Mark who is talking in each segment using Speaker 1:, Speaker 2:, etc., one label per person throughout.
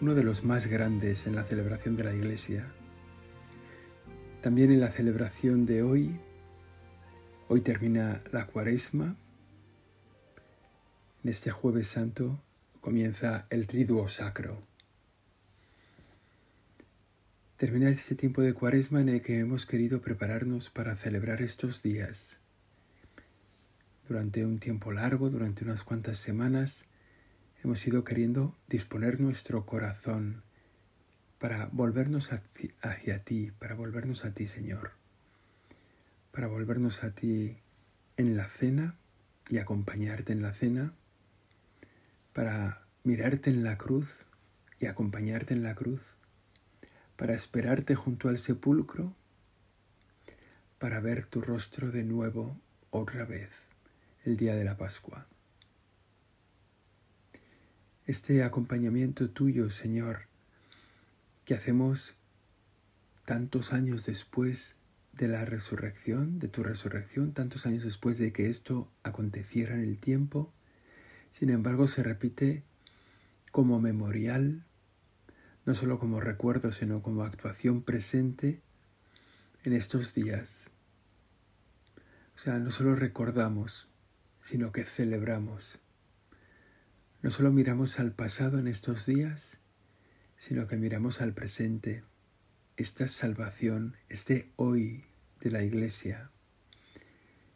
Speaker 1: uno de los más grandes en la celebración de la Iglesia. También en la celebración de hoy, hoy termina la cuaresma. En este jueves santo comienza el triduo sacro. Termina este tiempo de cuaresma en el que hemos querido prepararnos para celebrar estos días. Durante un tiempo largo, durante unas cuantas semanas, hemos ido queriendo disponer nuestro corazón para volvernos hacia ti, para volvernos a ti, Señor, para volvernos a ti en la cena y acompañarte en la cena, para mirarte en la cruz y acompañarte en la cruz, para esperarte junto al sepulcro, para ver tu rostro de nuevo otra vez el día de la Pascua este acompañamiento tuyo, Señor, que hacemos tantos años después de la resurrección, de tu resurrección, tantos años después de que esto aconteciera en el tiempo, sin embargo se repite como memorial, no solo como recuerdo, sino como actuación presente en estos días. O sea, no solo recordamos, sino que celebramos no solo miramos al pasado en estos días, sino que miramos al presente, esta salvación, este hoy de la iglesia.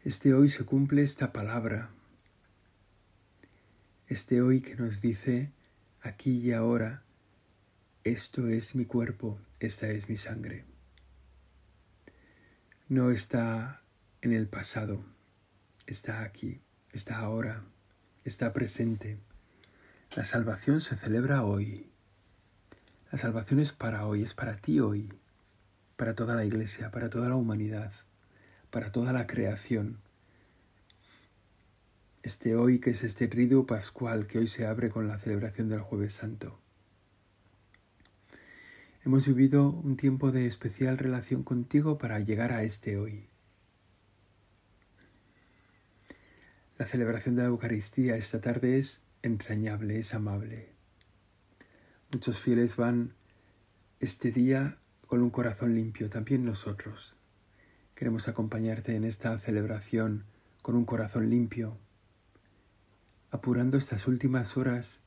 Speaker 1: Este hoy se cumple esta palabra. Este hoy que nos dice aquí y ahora, esto es mi cuerpo, esta es mi sangre. No está en el pasado, está aquí, está ahora, está presente. La salvación se celebra hoy. La salvación es para hoy, es para ti hoy, para toda la iglesia, para toda la humanidad, para toda la creación. Este hoy que es este triduo pascual que hoy se abre con la celebración del jueves santo. Hemos vivido un tiempo de especial relación contigo para llegar a este hoy. La celebración de la Eucaristía esta tarde es entrañable, es amable. Muchos fieles van este día con un corazón limpio, también nosotros. Queremos acompañarte en esta celebración con un corazón limpio, apurando estas últimas horas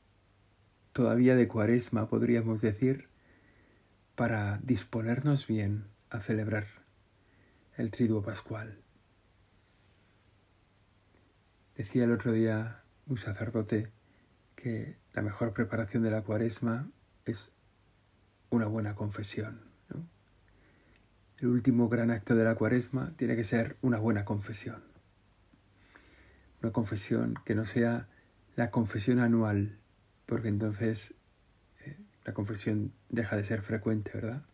Speaker 1: todavía de cuaresma, podríamos decir, para disponernos bien a celebrar el triduo pascual. Decía el otro día un sacerdote que la mejor preparación de la cuaresma es una buena confesión. El último gran acto de la cuaresma tiene que ser una buena confesión. Una confesión que no sea la confesión anual, porque entonces eh, la confesión deja de ser frecuente, ¿verdad?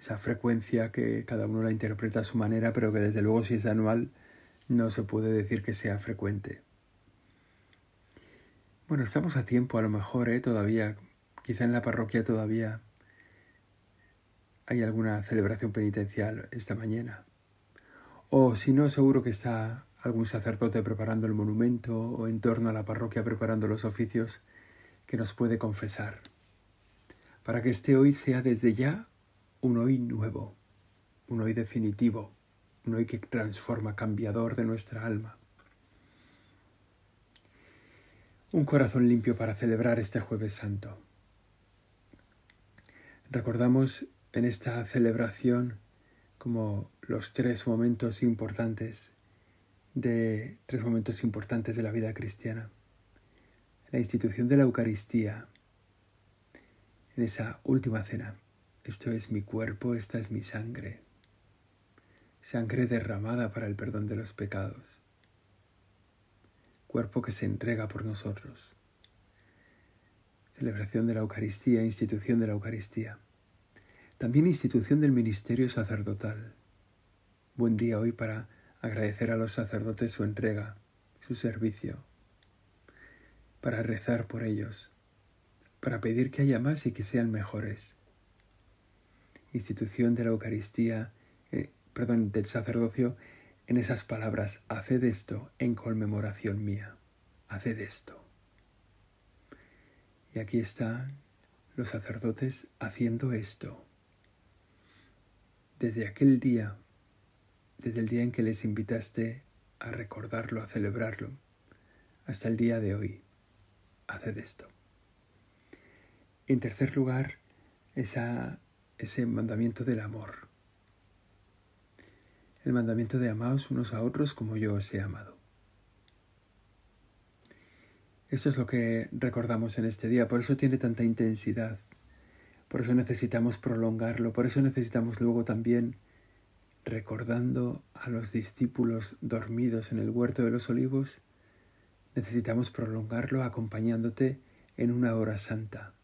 Speaker 1: Esa frecuencia que cada uno la interpreta a su manera, pero que desde luego si es anual no se puede decir que sea frecuente. Bueno, estamos a tiempo, a lo mejor, ¿eh? Todavía, quizá en la parroquia todavía hay alguna celebración penitencial esta mañana. O si no, seguro que está algún sacerdote preparando el monumento o en torno a la parroquia preparando los oficios que nos puede confesar. Para que este hoy sea desde ya un hoy nuevo, un hoy definitivo, un hoy que transforma, cambiador de nuestra alma. Un corazón limpio para celebrar este jueves santo. Recordamos en esta celebración como los tres momentos importantes de tres momentos importantes de la vida cristiana. La institución de la Eucaristía en esa última cena. Esto es mi cuerpo, esta es mi sangre. Sangre derramada para el perdón de los pecados cuerpo que se entrega por nosotros. Celebración de la Eucaristía, institución de la Eucaristía. También institución del ministerio sacerdotal. Buen día hoy para agradecer a los sacerdotes su entrega, su servicio, para rezar por ellos, para pedir que haya más y que sean mejores. Institución de la Eucaristía, eh, perdón, del sacerdocio en esas palabras, haced esto en conmemoración mía, haced esto. Y aquí están los sacerdotes haciendo esto. Desde aquel día, desde el día en que les invitaste a recordarlo, a celebrarlo, hasta el día de hoy, haced esto. En tercer lugar, ese mandamiento del amor. El mandamiento de amaos unos a otros como yo os he amado. Esto es lo que recordamos en este día, por eso tiene tanta intensidad, por eso necesitamos prolongarlo, por eso necesitamos luego también, recordando a los discípulos dormidos en el huerto de los olivos, necesitamos prolongarlo acompañándote en una hora santa.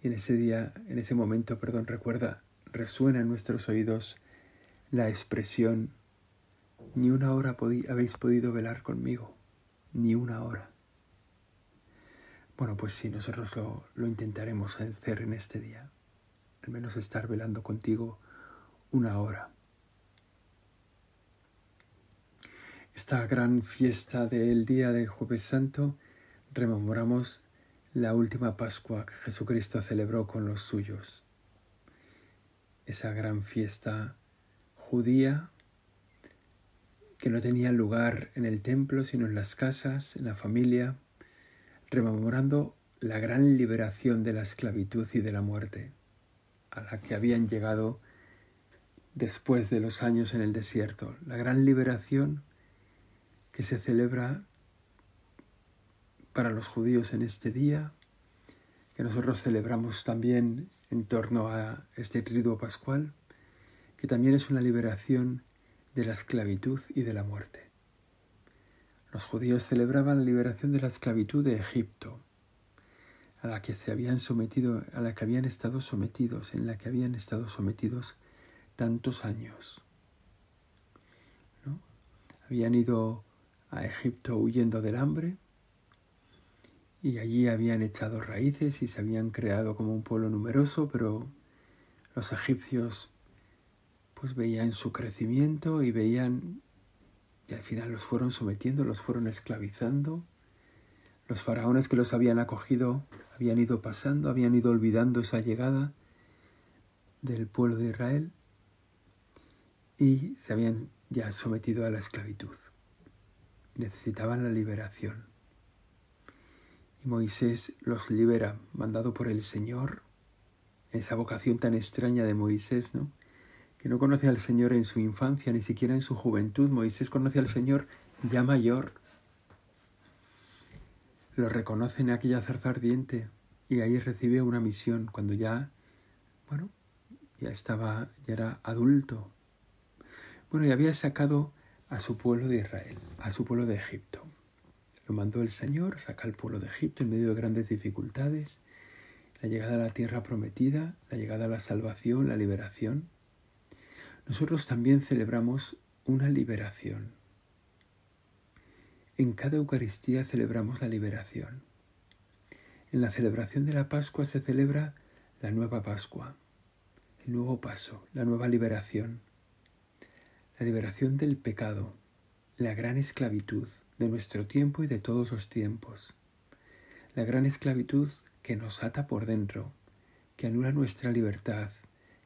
Speaker 1: Y en ese día, en ese momento, perdón, recuerda, resuena en nuestros oídos la expresión, ni una hora habéis podido velar conmigo, ni una hora. Bueno, pues sí, nosotros lo, lo intentaremos hacer en este día. Al menos estar velando contigo una hora. Esta gran fiesta del día de Jueves Santo rememoramos la última Pascua que Jesucristo celebró con los suyos. Esa gran fiesta judía que no tenía lugar en el templo, sino en las casas, en la familia, rememorando la gran liberación de la esclavitud y de la muerte, a la que habían llegado después de los años en el desierto, la gran liberación que se celebra para los judíos en este día, que nosotros celebramos también en torno a este triduo pascual, que también es una liberación de la esclavitud y de la muerte. Los judíos celebraban la liberación de la esclavitud de Egipto, a la que se habían sometido, a la que habían estado sometidos, en la que habían estado sometidos tantos años. ¿no? Habían ido a Egipto huyendo del hambre y allí habían echado raíces y se habían creado como un pueblo numeroso, pero los egipcios pues veían su crecimiento y veían y al final los fueron sometiendo, los fueron esclavizando. Los faraones que los habían acogido habían ido pasando, habían ido olvidando esa llegada del pueblo de Israel y se habían ya sometido a la esclavitud. Necesitaban la liberación. Y Moisés los libera, mandado por el Señor, esa vocación tan extraña de Moisés, ¿no? Que no conoce al Señor en su infancia, ni siquiera en su juventud. Moisés conoce al Señor ya mayor. Lo reconoce en aquella zarza ardiente y ahí recibe una misión cuando ya, bueno, ya estaba, ya era adulto. Bueno, y había sacado a su pueblo de Israel, a su pueblo de Egipto. Lo mandó el Señor, saca al pueblo de Egipto en medio de grandes dificultades, la llegada a la tierra prometida, la llegada a la salvación, la liberación nosotros también celebramos una liberación. En cada Eucaristía celebramos la liberación. En la celebración de la Pascua se celebra la nueva Pascua, el nuevo paso, la nueva liberación, la liberación del pecado, la gran esclavitud de nuestro tiempo y de todos los tiempos, la gran esclavitud que nos ata por dentro, que anula nuestra libertad,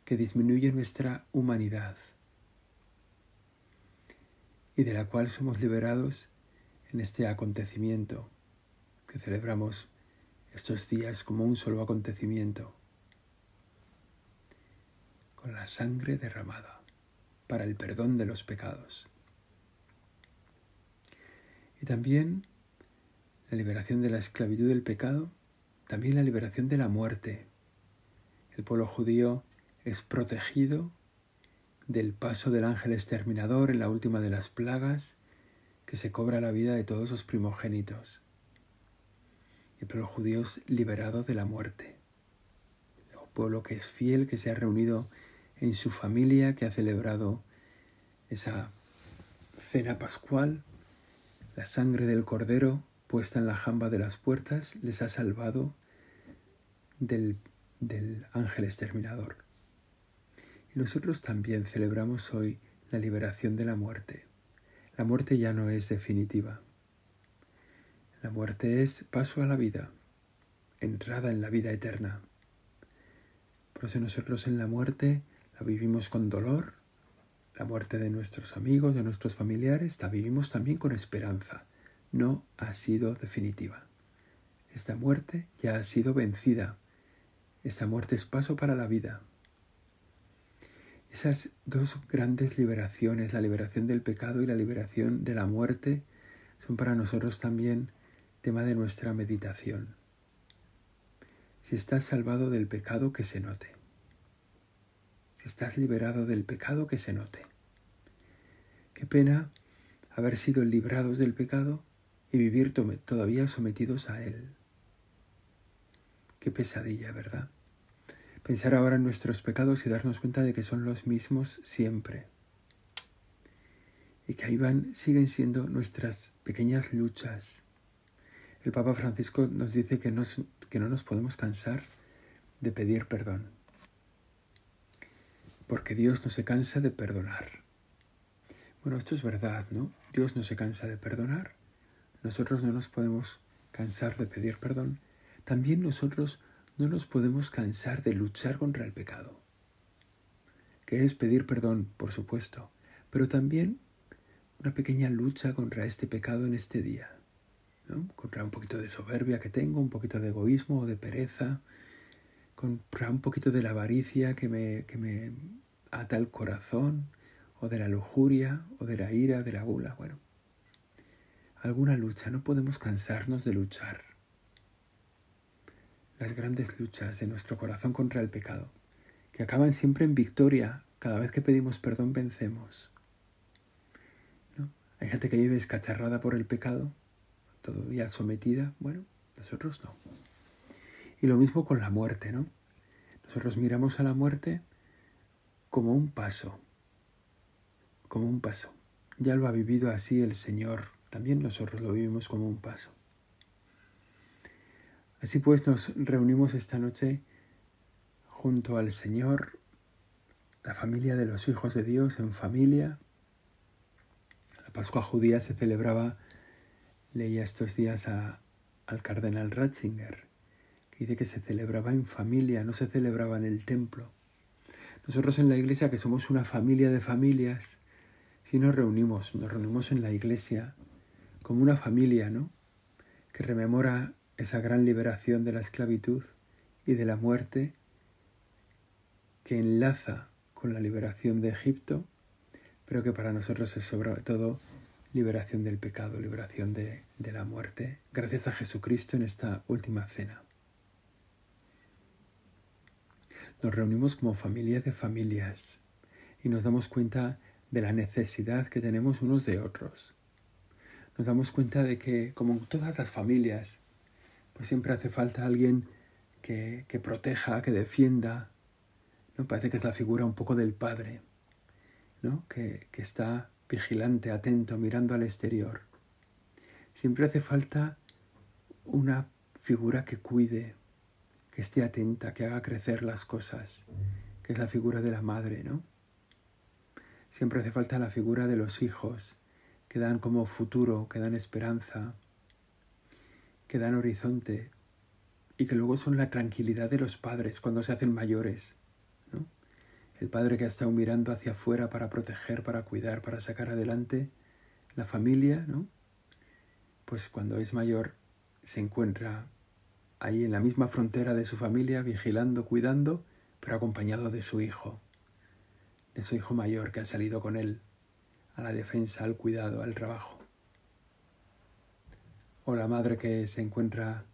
Speaker 1: que disminuye nuestra humanidad y de la cual somos liberados en este acontecimiento que celebramos estos días como un solo acontecimiento, con la sangre derramada para el perdón de los pecados. Y también la liberación de la esclavitud del pecado, también la liberación de la muerte. El pueblo judío es protegido del paso del ángel exterminador en la última de las plagas que se cobra la vida de todos los primogénitos. Y pero los judíos liberados de la muerte. pueblo que es fiel, que se ha reunido en su familia, que ha celebrado esa cena pascual, la sangre del cordero puesta en la jamba de las puertas les ha salvado del, del ángel exterminador. Y nosotros también celebramos hoy la liberación de la muerte. La muerte ya no es definitiva. La muerte es paso a la vida, entrada en la vida eterna. Por eso nosotros en la muerte la vivimos con dolor, la muerte de nuestros amigos, de nuestros familiares, la vivimos también con esperanza. No ha sido definitiva. Esta muerte ya ha sido vencida. Esta muerte es paso para la vida. Esas dos grandes liberaciones, la liberación del pecado y la liberación de la muerte, son para nosotros también tema de nuestra meditación. Si estás salvado del pecado, que se note. Si estás liberado del pecado, que se note. Qué pena haber sido librados del pecado y vivir todavía sometidos a él. Qué pesadilla, ¿verdad? Pensar ahora en nuestros pecados y darnos cuenta de que son los mismos siempre. Y que ahí van, siguen siendo nuestras pequeñas luchas. El Papa Francisco nos dice que, que no nos podemos cansar de pedir perdón. Porque Dios no se cansa de perdonar. Bueno, esto es verdad, ¿no? Dios no se cansa de perdonar. Nosotros no nos podemos cansar de pedir perdón. También nosotros no nos podemos cansar de luchar contra el pecado, que es pedir perdón, por supuesto, pero también una pequeña lucha contra este pecado en este día, contra un poquito de soberbia que tengo, un poquito de egoísmo o de pereza, contra un poquito de la avaricia que me, que me ata el corazón, o de la lujuria, o de la ira, de la gula, bueno. Alguna lucha, no podemos cansarnos de luchar las grandes luchas de nuestro corazón contra el pecado, que acaban siempre en victoria. Cada vez que pedimos perdón vencemos. ¿No? Hay gente que vive escacharrada por el pecado, todavía sometida. Bueno, nosotros no. Y lo mismo con la muerte, ¿no? Nosotros miramos a la muerte como un paso, como un paso. Ya lo ha vivido así el Señor, también nosotros lo vivimos como un paso. Así pues nos reunimos esta noche junto al Señor, la familia de los hijos de Dios en familia. La Pascua judía se celebraba, leía estos días al cardenal Ratzinger, que dice que se celebraba en familia, no se celebraba en el templo. Nosotros en la iglesia, que somos una familia de familias, si nos reunimos, nos reunimos en la iglesia como una familia, ¿no? Que rememora esa gran liberación de la esclavitud y de la muerte que enlaza con la liberación de Egipto, pero que para nosotros es sobre todo liberación del pecado, liberación de, de la muerte, gracias a Jesucristo en esta última cena. Nos reunimos como familia de familias y nos damos cuenta de la necesidad que tenemos unos de otros. Nos damos cuenta de que, como todas las familias, siempre hace falta alguien que, proteja, que defienda. ¿no? Parece que es la figura un poco del padre, ¿no? que, que está vigilante, atento, mirando al exterior. Siempre hace falta una figura que cuide, que esté atenta, que haga crecer las cosas, que es la figura de la madre, ¿no? Siempre hace falta la figura de los hijos, que dan como futuro, que dan esperanza, que dan horizonte y que luego son la tranquilidad de los padres cuando se hacen mayores. ¿no? El padre que ha estado mirando hacia afuera para proteger, para cuidar, para sacar adelante la familia, ¿no? pues cuando es mayor se encuentra ahí en la misma frontera de su familia, vigilando, cuidando, pero acompañado de su hijo, de su hijo mayor que ha salido con él a la defensa, al cuidado, al trabajo o la madre que se encuentra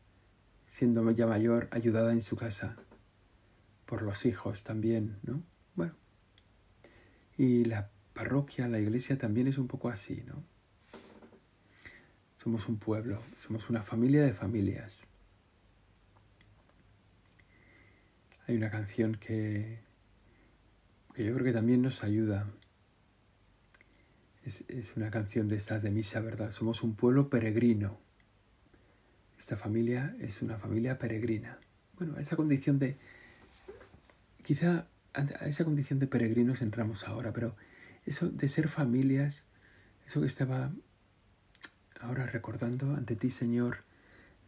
Speaker 1: siendo ya mayor ayudada en su casa por los hijos también, ¿no? Bueno. Y la parroquia, la iglesia también es un poco así, ¿no? Somos un pueblo, somos una familia de familias. Hay una canción que, que yo creo que también nos ayuda. Es, es una canción de estas de misa, ¿verdad? Somos un pueblo peregrino. Esta familia es una familia peregrina. Bueno, a esa condición de... Quizá a esa condición de peregrinos entramos ahora, pero eso de ser familias, eso que estaba ahora recordando ante ti, Señor,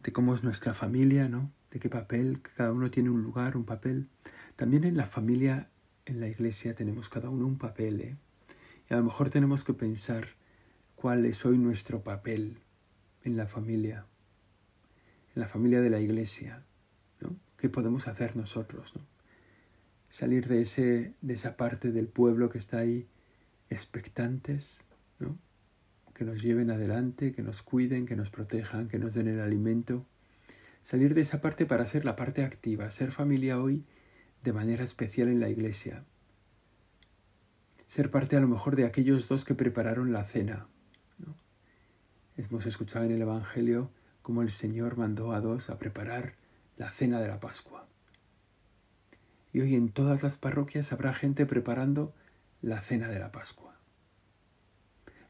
Speaker 1: de cómo es nuestra familia, ¿no? De qué papel, cada uno tiene un lugar, un papel. También en la familia, en la iglesia, tenemos cada uno un papel, ¿eh? Y a lo mejor tenemos que pensar cuál es hoy nuestro papel en la familia, en la familia de la iglesia, ¿no? ¿Qué podemos hacer nosotros, ¿no? Salir de, ese, de esa parte del pueblo que está ahí expectantes, ¿no? que nos lleven adelante, que nos cuiden, que nos protejan, que nos den el alimento. Salir de esa parte para ser la parte activa, ser familia hoy de manera especial en la iglesia. Ser parte a lo mejor de aquellos dos que prepararon la cena. Hemos escuchado en el Evangelio cómo el Señor mandó a dos a preparar la cena de la Pascua. Y hoy en todas las parroquias habrá gente preparando la cena de la Pascua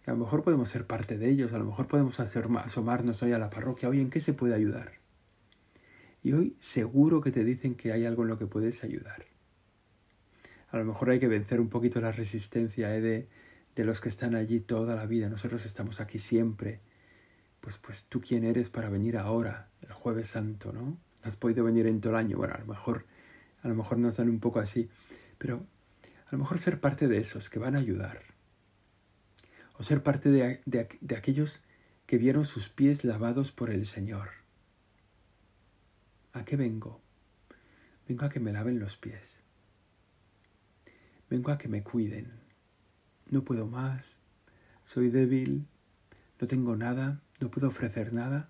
Speaker 1: a lo mejor podemos ser parte de ellos, a lo mejor podemos asomarnos hoy a la parroquia, hoy en qué se puede ayudar. Y hoy seguro que te dicen que hay algo en lo que puedes ayudar. A lo mejor hay que vencer un poquito la resistencia ¿eh? de, de los que están allí toda la vida. Nosotros estamos aquí siempre. Pues, pues tú quién eres para venir ahora, el jueves santo, ¿no? Has podido venir en todo el año. Bueno, a lo mejor, a lo mejor nos dan un poco así. Pero a lo mejor ser parte de esos que van a ayudar o ser parte de, de, aquellos que vieron sus pies lavados por el Señor. ¿A qué vengo? Vengo a que me laven los pies. Vengo a que me cuiden. No puedo más. Soy débil. No tengo nada. No puedo ofrecer nada.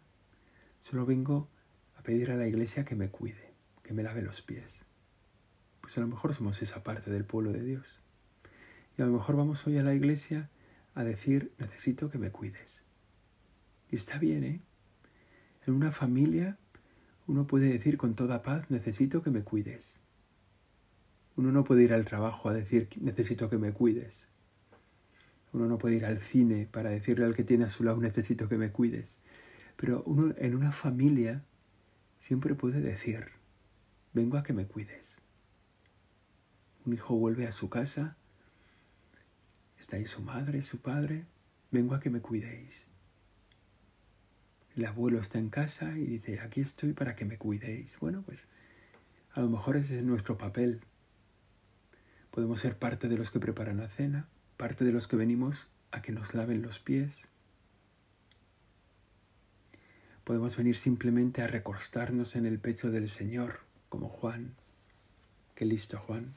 Speaker 1: Solo vengo a pedir a la iglesia que me cuide, que me lave los pies. Pues a lo mejor somos esa parte del pueblo de Dios. Y a lo mejor vamos hoy a la iglesia a decir, necesito que me cuides. Y está bien, ¿eh? En una familia uno puede decir con toda paz, necesito que me cuides. Uno no puede ir al trabajo a decir, necesito que me cuides. Uno no puede ir al cine para decirle al que tiene a su lado, necesito que me cuides. Pero uno en una familia siempre puede decir, vengo a que me cuides. Un hijo vuelve a su casa ¿Está ahí su madre, su padre? Vengo a que me cuidéis. El abuelo está en casa y dice, aquí estoy para que me cuidéis. Bueno, pues a lo mejor ese es nuestro papel. Podemos ser parte de los que preparan la cena, parte de los que venimos a que nos laven los pies. Podemos venir simplemente a recostarnos en el pecho del Señor, como Juan. Qué listo, Juan.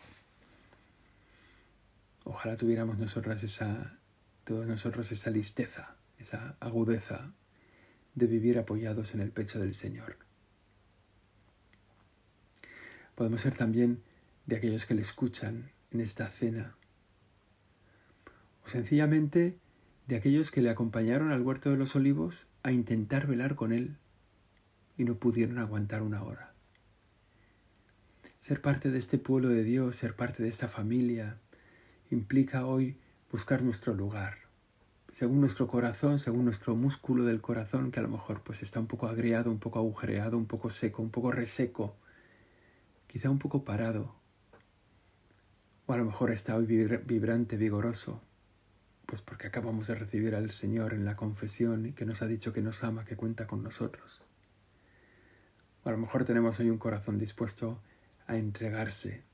Speaker 1: Ojalá tuviéramos nosotras esa, todos nosotros esa listeza, esa agudeza de vivir apoyados en el pecho del Señor. Podemos ser también de aquellos que le escuchan en esta cena, sencillamente de aquellos que le acompañaron al huerto de los olivos a intentar velar con él y no pudieron aguantar una hora. Ser parte de este pueblo de Dios, ser parte de esta familia, implica hoy buscar nuestro lugar, según nuestro corazón, según nuestro músculo del corazón, que a lo mejor pues está un poco agriado, un poco agujereado, un poco seco, un poco reseco, quizá un poco parado, o a lo mejor está hoy vibrante, vigoroso, pues porque acabamos de recibir al Señor en la confesión y que nos ha dicho que nos ama, que cuenta con nosotros. O a lo mejor tenemos hoy un corazón dispuesto a entregarse,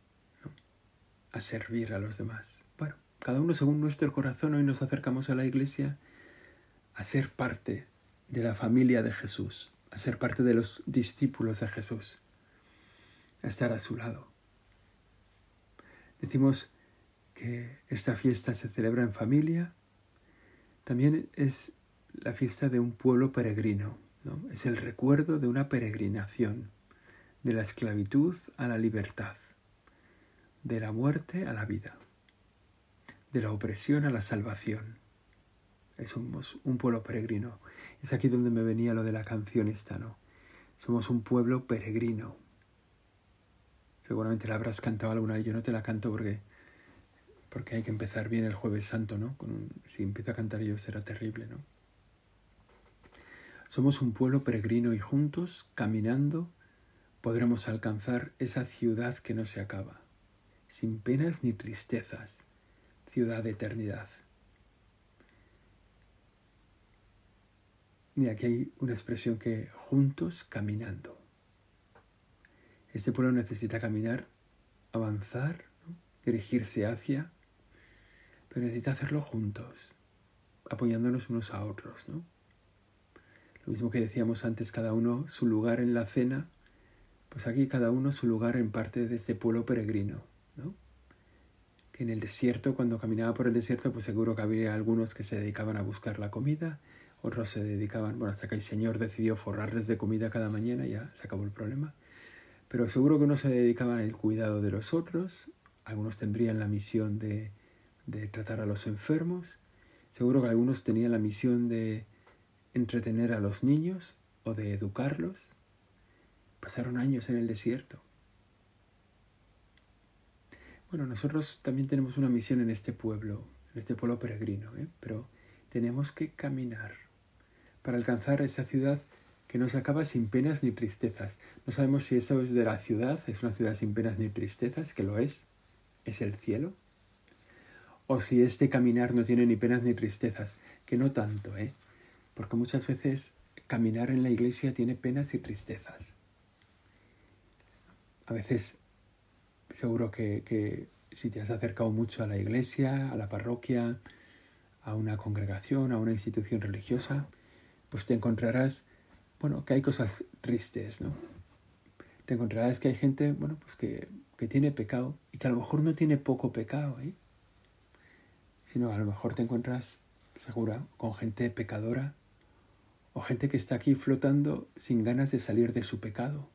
Speaker 1: a servir a los demás. Bueno, cada uno según nuestro corazón hoy nos acercamos a la iglesia a ser parte de la familia de Jesús, a ser parte de los discípulos de Jesús, a estar a su lado. Decimos que esta fiesta se celebra en familia, también es la fiesta de un pueblo peregrino, ¿no? es el recuerdo de una peregrinación, de la esclavitud a la libertad de la muerte a la vida, de la opresión a la salvación. Somos un pueblo peregrino. Es aquí donde me venía lo de la canción esta, ¿no? Somos un pueblo peregrino. Seguramente la habrás cantado alguna vez. Yo no te la canto porque, porque hay que empezar bien el Jueves Santo, ¿no? Si empiezo a cantar yo será terrible, ¿no? Somos un pueblo peregrino y juntos, caminando, podremos alcanzar esa ciudad que no se acaba, sin penas ni tristezas, ciudad de eternidad. Y aquí hay una expresión que juntos caminando. Este pueblo necesita caminar, avanzar, dirigirse hacia, pero necesita hacerlo juntos, apoyándonos unos a otros, ¿no? Lo mismo que decíamos antes, cada uno su lugar en la cena, pues aquí cada uno su lugar en parte de este pueblo peregrino, ¿no? Que en el desierto, cuando caminaba por el desierto, pues seguro que había algunos que se dedicaban a buscar la comida, otros se dedicaban, bueno, hasta que el Señor decidió forrarles de comida cada mañana, ya se acabó el problema. Pero seguro que unos se dedicaban al cuidado de los otros, algunos tendrían la misión de, de tratar a los enfermos, seguro que algunos tenían la misión de entretener a los niños o de educarlos. Pasaron años en el desierto. Bueno, nosotros también tenemos una misión en este pueblo, en este pueblo peregrino, ¿eh? pero tenemos que caminar para alcanzar esa ciudad que no se acaba sin penas ni tristezas. No sabemos si eso es de la ciudad, es una ciudad sin penas ni tristezas, que lo es, es el cielo, o si este caminar no tiene ni penas ni tristezas, que no tanto, ¿eh? porque muchas veces caminar en la iglesia tiene penas y tristezas. A veces seguro que, si te has acercado mucho a la iglesia, a la parroquia, a una congregación, a una institución religiosa, pues te encontrarás, bueno, que hay cosas tristes, ¿no? Te encontrarás que hay gente, bueno, pues que, que tiene pecado y que a lo mejor no tiene poco pecado, ¿eh? Sino a lo mejor te encuentras, segura, con gente pecadora o gente que está aquí flotando sin ganas de salir de su pecado.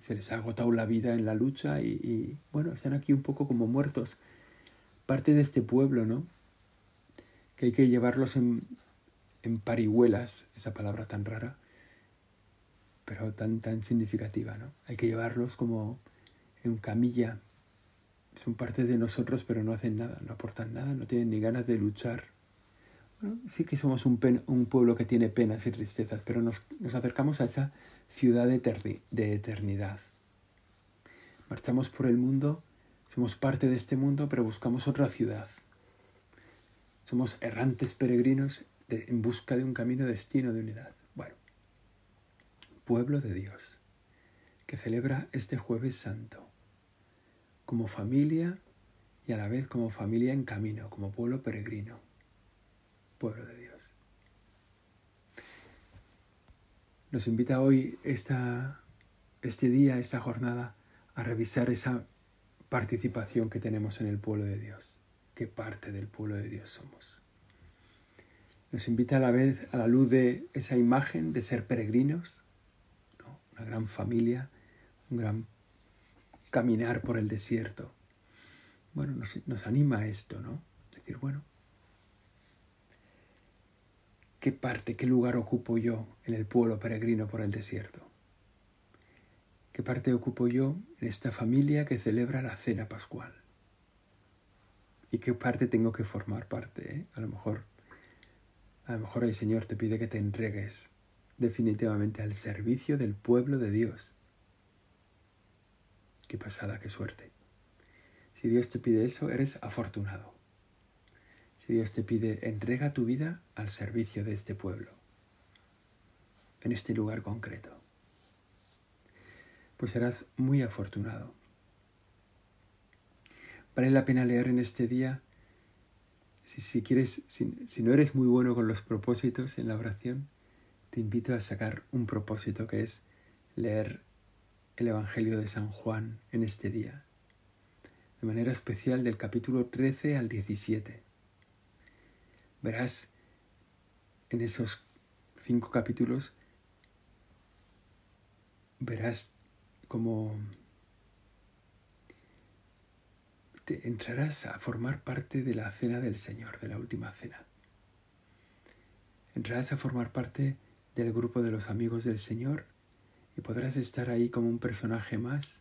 Speaker 1: Se les ha agotado la vida en la lucha y, bueno, están aquí un poco como muertos. Parte de este pueblo, ¿no? Que hay que llevarlos en, en parihuelas, esa palabra tan rara, pero tan, tan significativa, ¿no? Hay que llevarlos como en camilla. Son parte de nosotros, pero no hacen nada, no aportan nada, no tienen ni ganas de luchar sí que somos un, pueblo que tiene penas y tristezas, pero nos, acercamos a esa ciudad de, de eternidad. Marchamos por el mundo, somos parte de este mundo, pero buscamos otra ciudad. Somos errantes peregrinos en busca de un camino destino de unidad. Bueno, pueblo de Dios, que celebra este jueves santo, como familia y a la vez como familia en camino, como pueblo peregrino pueblo de Dios. Nos invita hoy este día, esta jornada, a revisar esa participación que tenemos en el pueblo de Dios. ¿Qué parte del pueblo de Dios somos? Nos invita a la vez a la luz de esa imagen de ser peregrinos, una gran familia, un gran caminar por el desierto. Bueno, nos, nos anima esto, ¿no? Decir, bueno, ¿Qué parte, qué lugar ocupo yo en el pueblo peregrino por el desierto? ¿Qué parte ocupo yo en esta familia que celebra la cena pascual? ¿Y qué parte tengo que formar parte? Eh? A lo mejor, a lo mejor el Señor te pide que te entregues definitivamente al servicio del pueblo de Dios. Qué pasada, qué suerte. Si Dios te pide eso, eres afortunado. Dios te pide, entrega tu vida al servicio de este pueblo, en este lugar concreto. Pues serás muy afortunado. Vale la pena leer en este día, si, quieres, si, si no eres muy bueno con los propósitos en la oración, te invito a sacar un propósito que es leer el Evangelio de San Juan en este día, de manera especial del capítulo 13 al 17 verás en esos cinco capítulos, verás cómo te entrarás a formar parte de la cena del Señor, de la última cena. Entrarás a formar parte del grupo de los amigos del Señor y podrás estar ahí como un personaje más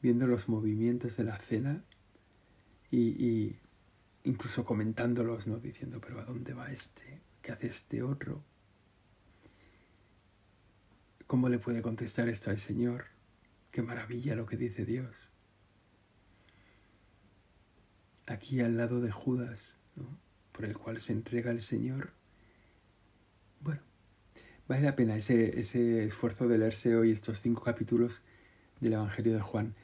Speaker 1: viendo los movimientos de la cena y, incluso comentándolos, ¿no? Diciendo, pero ¿a dónde va este? ¿Qué hace este otro? ¿Cómo le puede contestar esto al Señor? Qué maravilla lo que dice Dios. Aquí al lado de Judas, ¿no? por el cual se entrega el Señor. Vale la pena ese, ese esfuerzo de leerse hoy estos cinco capítulos del Evangelio de Juan.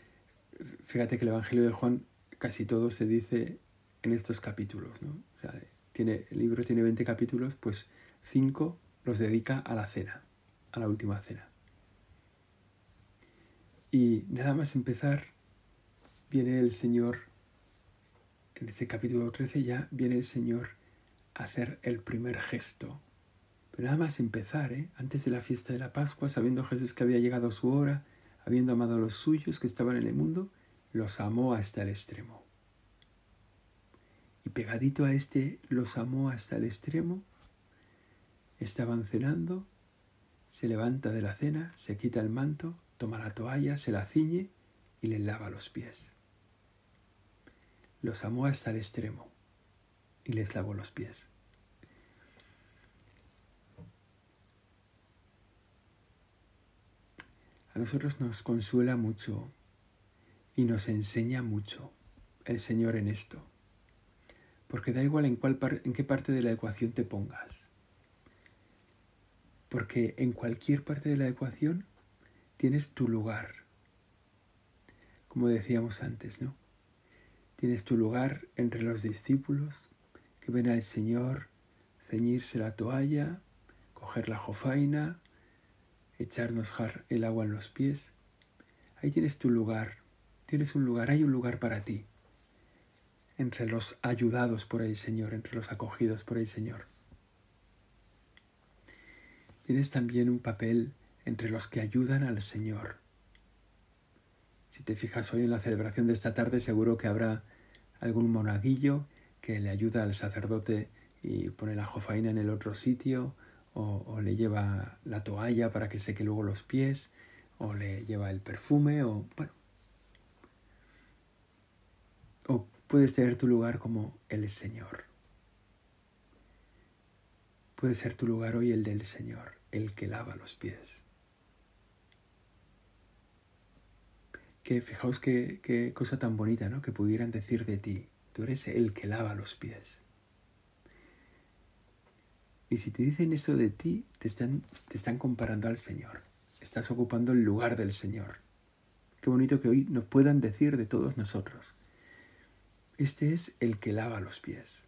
Speaker 1: Fíjate que el Evangelio de Juan casi todo se dice en estos capítulos, ¿no? O sea, tiene, el libro tiene 20 capítulos, pues 5 los dedica a la cena, a la última cena. Y nada más empezar, viene el Señor, en ese capítulo 13 ya viene el Señor a hacer el primer gesto. Pero nada más empezar, ¿eh? antes de la fiesta de la Pascua, sabiendo Jesús que había llegado su hora, habiendo amado a los suyos que estaban en el mundo, los amó hasta el extremo. Y pegadito a este los amó hasta el extremo, estaban cenando, se levanta de la cena, se quita el manto, toma la toalla, se la ciñe y le lava los pies. Los amó hasta el extremo y les lavó los pies. A nosotros nos consuela mucho y nos enseña mucho el Señor en esto. Porque da igual en, cuál en qué parte de la ecuación te pongas. Porque en cualquier parte de la ecuación tienes tu lugar. Como decíamos antes, ¿no? Tienes tu lugar entre los discípulos que ven al Señor ceñirse la toalla, coger la jofaina, echarnos el agua en los pies. Ahí tienes tu lugar, tienes un lugar, hay un lugar para ti, entre los ayudados por el Señor, entre los acogidos por el Señor. Tienes también un papel entre los que ayudan al Señor. Si te fijas hoy en la celebración de esta tarde, seguro que habrá algún monaguillo que le ayuda al sacerdote y pone la jofaina en el otro sitio, o, le lleva la toalla para que seque luego los pies, o le lleva el perfume, o bueno. O puedes tener tu lugar como el Señor. Puede ser tu lugar hoy el del Señor, el que lava los pies. Que fijaos qué, qué cosa tan bonita, ¿no? Que pudieran decir de ti, tú eres el que lava los pies. Y si te dicen eso de ti, te están, te están comparando al Señor. Estás ocupando el lugar del Señor. Qué bonito que hoy nos puedan decir de todos nosotros. Este es el que lava los pies.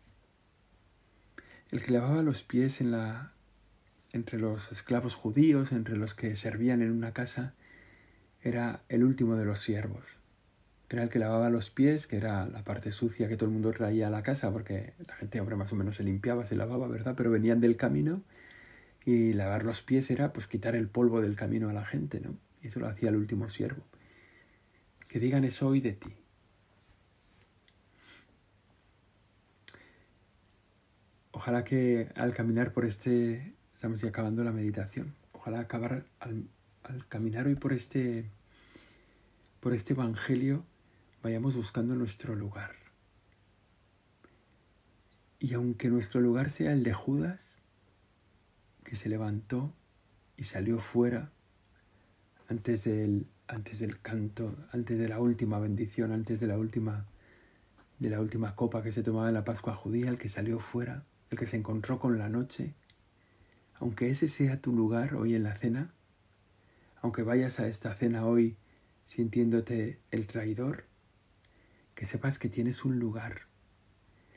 Speaker 1: El que lavaba los pies entre los esclavos judíos, entre los que servían en una casa, era el último de los siervos. Era el que lavaba los pies, que era la parte sucia que todo el mundo traía a la casa, porque la gente, hombre, más o menos se limpiaba, se lavaba, ¿verdad? Pero venían del camino y lavar los pies era pues quitar el polvo del camino a la gente, ¿no? Y eso lo hacía el último siervo. Que digan eso hoy de ti. Ojalá que al caminar por este, estamos ya acabando la meditación, ojalá acabar al, al caminar hoy por este, por este Evangelio, vayamos buscando nuestro lugar. Y aunque nuestro lugar sea el de Judas, que se levantó y salió fuera antes del, antes del canto, antes de la última bendición, antes de la última, de la última copa que se tomaba en la Pascua judía, el que salió fuera, el que se encontró con la noche, aunque ese sea tu lugar hoy en la cena, aunque vayas a esta cena hoy sintiéndote el traidor, que sepas que tienes un lugar,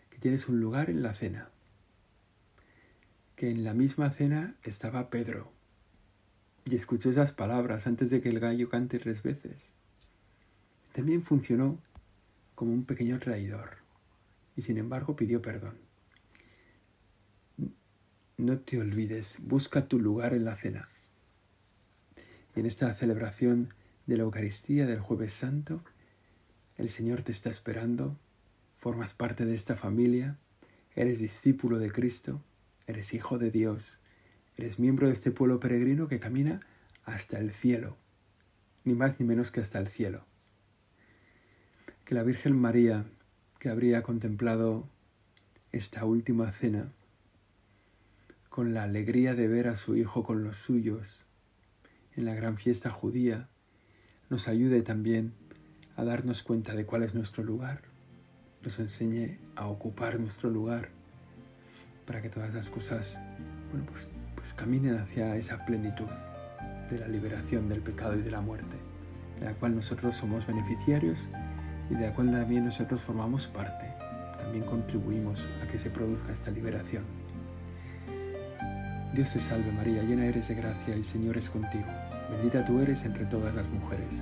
Speaker 1: que tienes un lugar en la cena, que en la misma cena estaba Pedro y escuchó esas palabras antes de que el gallo cante tres veces. También funcionó como un pequeño traidor y sin embargo pidió perdón. No te olvides, busca tu lugar en la cena. Y en esta celebración de la Eucaristía del jueves santo, el Señor te está esperando, formas parte de esta familia, eres discípulo de Cristo, eres hijo de Dios, eres miembro de este pueblo peregrino que camina hasta el cielo, ni más ni menos que hasta el cielo. que la Virgen María, que habría contemplado esta última cena, con la alegría de ver a su Hijo con los suyos en la gran fiesta judía, nos ayude también a darnos cuenta de cuál es nuestro lugar, nos enseñe a ocupar nuestro lugar para que todas las cosas bueno, pues, pues caminen hacia esa plenitud de la liberación del pecado y de la muerte, de la cual nosotros somos beneficiarios y de la cual también nosotros formamos parte. También contribuimos a que se produzca esta liberación. Dios te salve María, llena eres de gracia, el Señor es contigo. Bendita tú eres entre todas las mujeres,